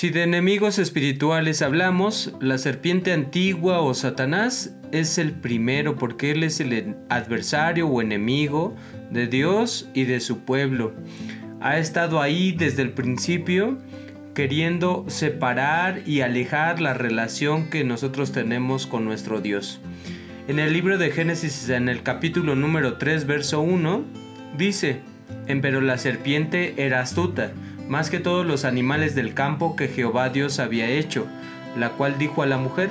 Si de enemigos espirituales hablamos, la serpiente antigua o Satanás es el primero porque él es el adversario o enemigo de Dios y de su pueblo. Ha estado ahí desde el principio queriendo separar y alejar la relación que nosotros tenemos con nuestro Dios. En el libro de Génesis, en el capítulo número 3, verso 1, dice, Pero la serpiente era astuta, más que todos los animales del campo que Jehová Dios había hecho, la cual dijo a la mujer,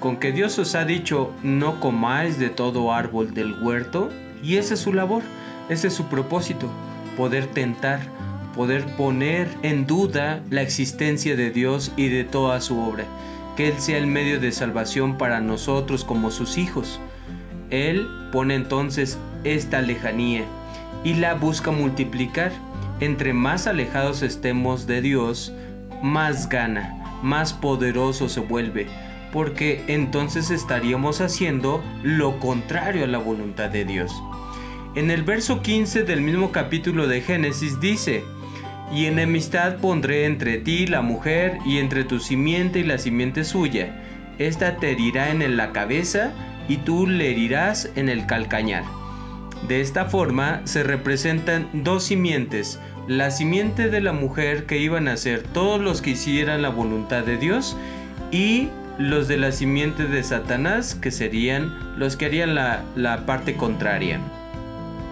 con que Dios os ha dicho, no comáis de todo árbol del huerto, y esa es su labor, ese es su propósito, poder tentar, poder poner en duda la existencia de Dios y de toda su obra, que Él sea el medio de salvación para nosotros como sus hijos. Él pone entonces esta lejanía y la busca multiplicar. Entre más alejados estemos de Dios, más gana, más poderoso se vuelve, porque entonces estaríamos haciendo lo contrario a la voluntad de Dios. En el verso 15 del mismo capítulo de Génesis dice, y enemistad pondré entre ti la mujer y entre tu simiente y la simiente suya. Esta te herirá en la cabeza y tú le herirás en el calcañar. De esta forma se representan dos simientes, la simiente de la mujer que iban a ser todos los que hicieran la voluntad de Dios y los de la simiente de Satanás que serían los que harían la, la parte contraria.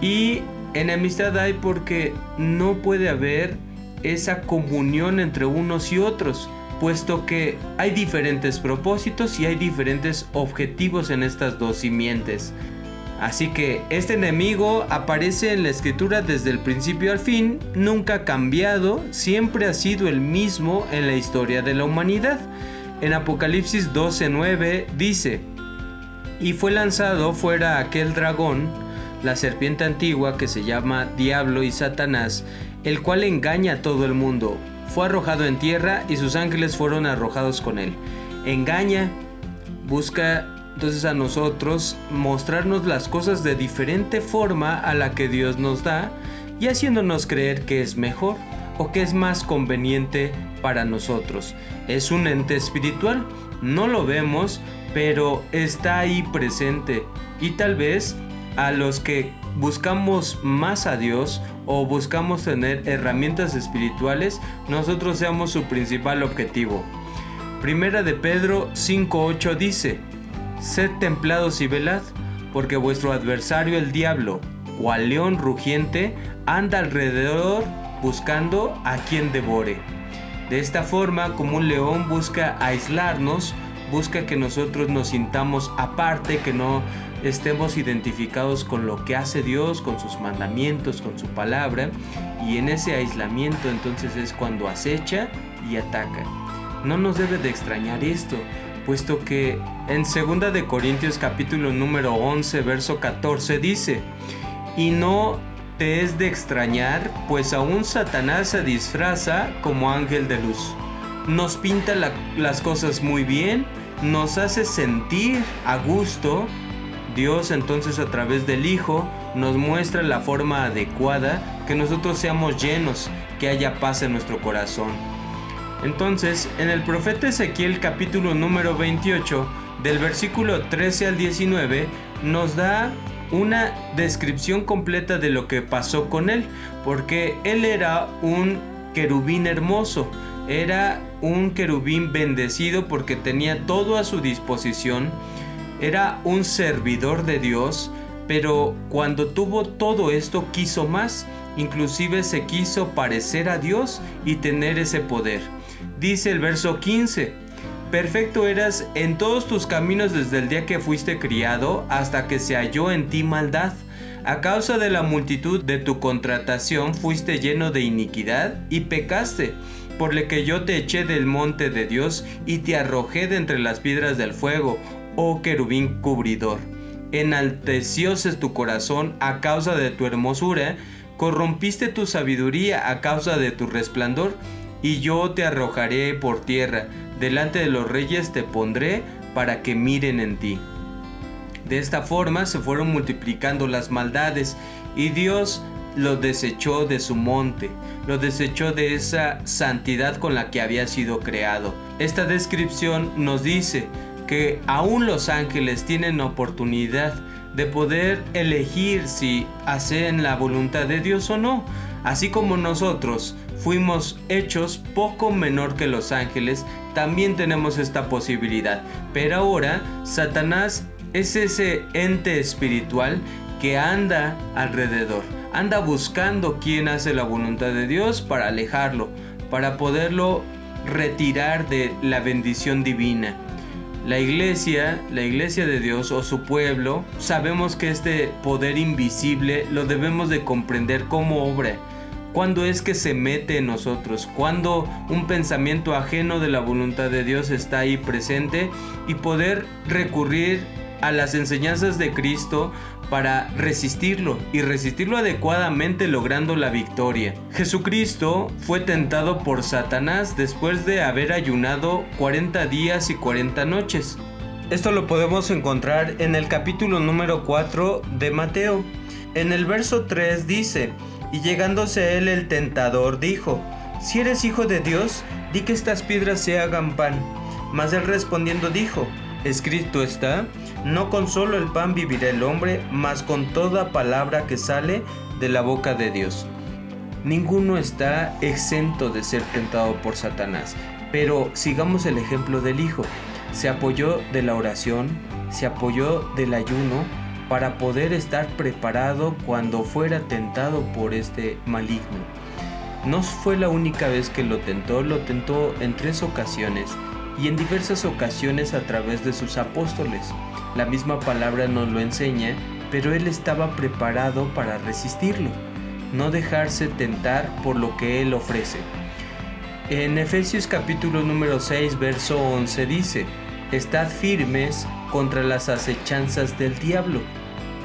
Y enemistad hay porque no puede haber esa comunión entre unos y otros, puesto que hay diferentes propósitos y hay diferentes objetivos en estas dos simientes. Así que este enemigo aparece en la escritura desde el principio al fin, nunca ha cambiado, siempre ha sido el mismo en la historia de la humanidad. En Apocalipsis 12:9 dice, y fue lanzado fuera aquel dragón, la serpiente antigua que se llama Diablo y Satanás, el cual engaña a todo el mundo. Fue arrojado en tierra y sus ángeles fueron arrojados con él. Engaña, busca entonces a nosotros mostrarnos las cosas de diferente forma a la que Dios nos da y haciéndonos creer que es mejor o que es más conveniente para nosotros. Es un ente espiritual, no lo vemos, pero está ahí presente y tal vez a los que buscamos más a Dios o buscamos tener herramientas espirituales, nosotros seamos su principal objetivo. Primera de Pedro 5.8 dice, Sed templados y velad, porque vuestro adversario el diablo, cual león rugiente, anda alrededor buscando a quien devore. De esta forma, como un león busca aislarnos, busca que nosotros nos sintamos aparte, que no estemos identificados con lo que hace Dios, con sus mandamientos, con su palabra, y en ese aislamiento entonces es cuando acecha y ataca. No nos debe de extrañar esto, puesto que en 2 de Corintios capítulo número 11 verso 14 dice, y no te es de extrañar, pues aún Satanás se disfraza como ángel de luz. Nos pinta las cosas muy bien, nos hace sentir a gusto, Dios entonces a través del Hijo nos muestra la forma adecuada que nosotros seamos llenos, que haya paz en nuestro corazón. Entonces, en el profeta Ezequiel capítulo número 28, del versículo 13 al 19, nos da una descripción completa de lo que pasó con él, porque él era un querubín hermoso, era un querubín bendecido porque tenía todo a su disposición, era un servidor de Dios, pero cuando tuvo todo esto quiso más, inclusive se quiso parecer a Dios y tener ese poder. Dice el verso 15, Perfecto eras en todos tus caminos desde el día que fuiste criado hasta que se halló en ti maldad. A causa de la multitud de tu contratación fuiste lleno de iniquidad y pecaste, por lo que yo te eché del monte de Dios y te arrojé de entre las piedras del fuego, oh querubín cubridor. Enaltecióse tu corazón a causa de tu hermosura, corrompiste tu sabiduría a causa de tu resplandor, y yo te arrojaré por tierra, delante de los reyes te pondré para que miren en ti. De esta forma se fueron multiplicando las maldades, y Dios lo desechó de su monte, lo desechó de esa santidad con la que había sido creado. Esta descripción nos dice que aún los ángeles tienen oportunidad de poder elegir si hacen la voluntad de Dios o no, así como nosotros fuimos hechos poco menor que los ángeles, también tenemos esta posibilidad. Pero ahora Satanás es ese ente espiritual que anda alrededor, anda buscando quién hace la voluntad de Dios para alejarlo, para poderlo retirar de la bendición divina. La iglesia, la iglesia de Dios o su pueblo, sabemos que este poder invisible lo debemos de comprender como obra. Cuando es que se mete en nosotros? Cuando un pensamiento ajeno de la voluntad de Dios está ahí presente y poder recurrir a las enseñanzas de Cristo para resistirlo y resistirlo adecuadamente logrando la victoria. Jesucristo fue tentado por Satanás después de haber ayunado 40 días y 40 noches. Esto lo podemos encontrar en el capítulo número 4 de Mateo. En el verso 3 dice, y llegándose a él el tentador dijo, si eres hijo de Dios, di que estas piedras se hagan pan. Mas él respondiendo dijo, escrito está, no con solo el pan vivirá el hombre, mas con toda palabra que sale de la boca de Dios. Ninguno está exento de ser tentado por Satanás, pero sigamos el ejemplo del Hijo. Se apoyó de la oración, se apoyó del ayuno para poder estar preparado cuando fuera tentado por este maligno. No fue la única vez que lo tentó, lo tentó en tres ocasiones y en diversas ocasiones a través de sus apóstoles. La misma palabra nos lo enseña, pero él estaba preparado para resistirlo, no dejarse tentar por lo que él ofrece. En Efesios capítulo número 6, verso 11 dice, Estad firmes contra las acechanzas del diablo.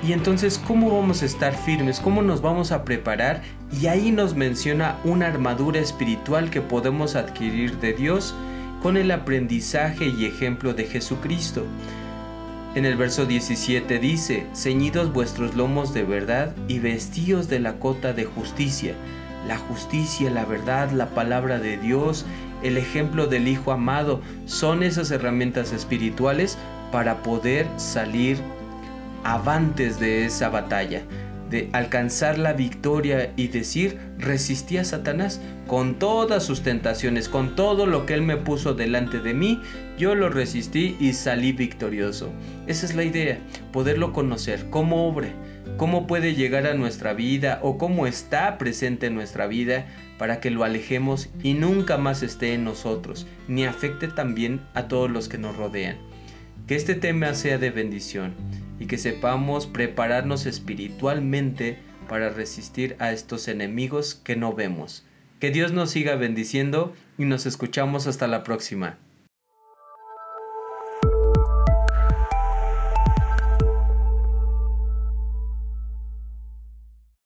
Y entonces, ¿cómo vamos a estar firmes? ¿Cómo nos vamos a preparar? Y ahí nos menciona una armadura espiritual que podemos adquirir de Dios con el aprendizaje y ejemplo de Jesucristo. En el verso 17 dice, ceñidos vuestros lomos de verdad y vestíos de la cota de justicia. La justicia, la verdad, la palabra de Dios, el ejemplo del Hijo amado son esas herramientas espirituales para poder salir avantes de esa batalla de alcanzar la victoria y decir, resistí a Satanás con todas sus tentaciones, con todo lo que él me puso delante de mí, yo lo resistí y salí victorioso. Esa es la idea, poderlo conocer como obra, cómo puede llegar a nuestra vida o cómo está presente en nuestra vida para que lo alejemos y nunca más esté en nosotros, ni afecte también a todos los que nos rodean. Que este tema sea de bendición y que sepamos prepararnos espiritualmente para resistir a estos enemigos que no vemos. Que Dios nos siga bendiciendo y nos escuchamos hasta la próxima.